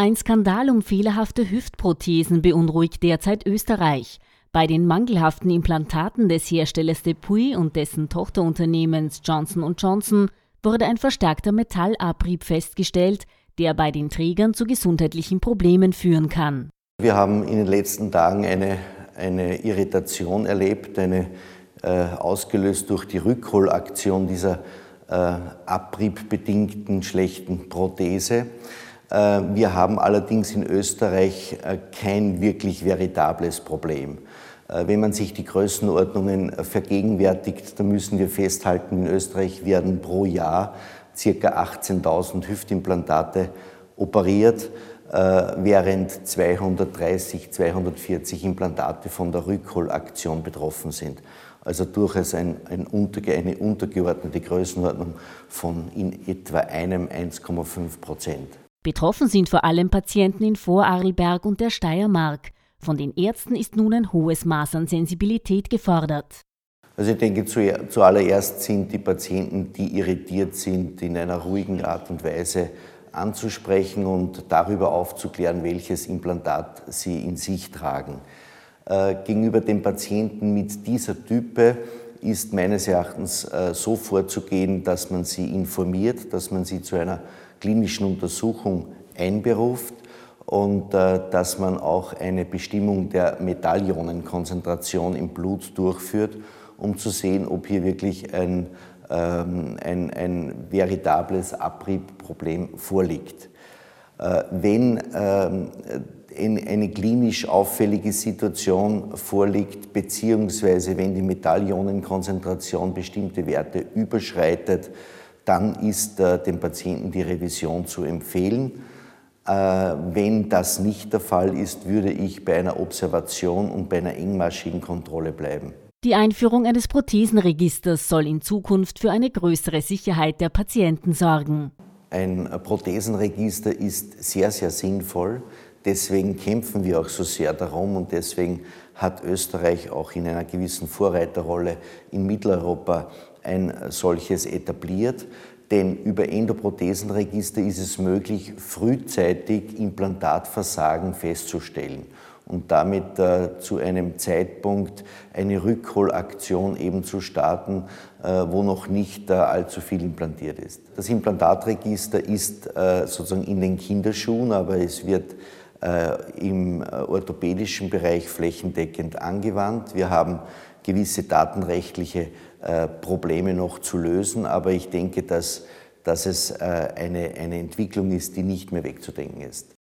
Ein Skandal um fehlerhafte Hüftprothesen beunruhigt derzeit Österreich. Bei den mangelhaften Implantaten des Herstellers Depuis und dessen Tochterunternehmens Johnson Johnson wurde ein verstärkter Metallabrieb festgestellt, der bei den Trägern zu gesundheitlichen Problemen führen kann. Wir haben in den letzten Tagen eine, eine Irritation erlebt, eine äh, ausgelöst durch die Rückholaktion dieser äh, abriebbedingten schlechten Prothese. Äh, wir haben allerdings in Österreich äh, kein wirklich veritables Problem. Äh, wenn man sich die Größenordnungen vergegenwärtigt, dann müssen wir festhalten, in Österreich werden pro Jahr ca. 18.000 Hüftimplantate operiert, während 230, 240 Implantate von der Rückholaktion betroffen sind. Also durchaus ein, ein eine untergeordnete Größenordnung von in etwa einem 1,5 Prozent. Betroffen sind vor allem Patienten in Vorarlberg und der Steiermark. Von den Ärzten ist nun ein hohes Maß an Sensibilität gefordert. Also ich denke, zuallererst sind die Patienten, die irritiert sind, in einer ruhigen Art und Weise anzusprechen und darüber aufzuklären, welches Implantat sie in sich tragen. Äh, gegenüber den Patienten mit dieser Type ist meines Erachtens äh, so vorzugehen, dass man sie informiert, dass man sie zu einer klinischen Untersuchung einberuft und äh, dass man auch eine Bestimmung der Metallionenkonzentration im Blut durchführt, um zu sehen, ob hier wirklich ein, ähm, ein, ein veritables Abriebproblem vorliegt. Äh, wenn ähm, eine klinisch auffällige Situation vorliegt, beziehungsweise wenn die Metallionenkonzentration bestimmte Werte überschreitet, dann ist äh, dem Patienten die Revision zu empfehlen. Äh, wenn das nicht der Fall ist, würde ich bei einer Observation und bei einer engmaschigen Kontrolle bleiben. Die Einführung eines Prothesenregisters soll in Zukunft für eine größere Sicherheit der Patienten sorgen. Ein Prothesenregister ist sehr, sehr sinnvoll. Deswegen kämpfen wir auch so sehr darum und deswegen hat Österreich auch in einer gewissen Vorreiterrolle in Mitteleuropa ein solches etabliert. Denn über Endoprothesenregister ist es möglich, frühzeitig Implantatversagen festzustellen und damit äh, zu einem Zeitpunkt eine Rückholaktion eben zu starten, äh, wo noch nicht äh, allzu viel implantiert ist. Das Implantatregister ist äh, sozusagen in den Kinderschuhen, aber es wird im äh, orthopädischen Bereich flächendeckend angewandt. Wir haben gewisse datenrechtliche äh, Probleme noch zu lösen, aber ich denke, dass, dass es eine, eine Entwicklung ist, die nicht mehr wegzudenken ist.